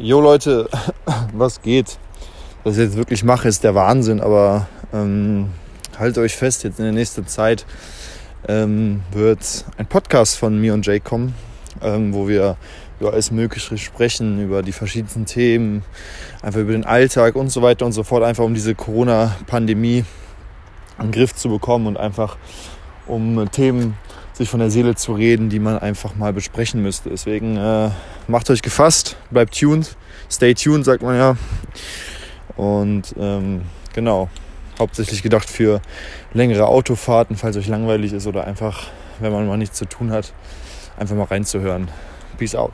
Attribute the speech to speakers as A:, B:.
A: Jo Leute, was geht? Was ich jetzt wirklich mache, ist der Wahnsinn, aber ähm, haltet euch fest, jetzt in der nächsten Zeit ähm, wird ein Podcast von mir und Jay kommen, ähm, wo wir über alles Mögliche sprechen, über die verschiedensten Themen, einfach über den Alltag und so weiter und so fort, einfach um diese Corona-Pandemie in den Griff zu bekommen und einfach um Themen sich von der Seele zu reden, die man einfach mal besprechen müsste. Deswegen äh, macht euch gefasst, bleibt tuned, stay tuned, sagt man ja. Und ähm, genau, hauptsächlich gedacht für längere Autofahrten, falls euch langweilig ist oder einfach, wenn man mal nichts zu tun hat, einfach mal reinzuhören. Peace out.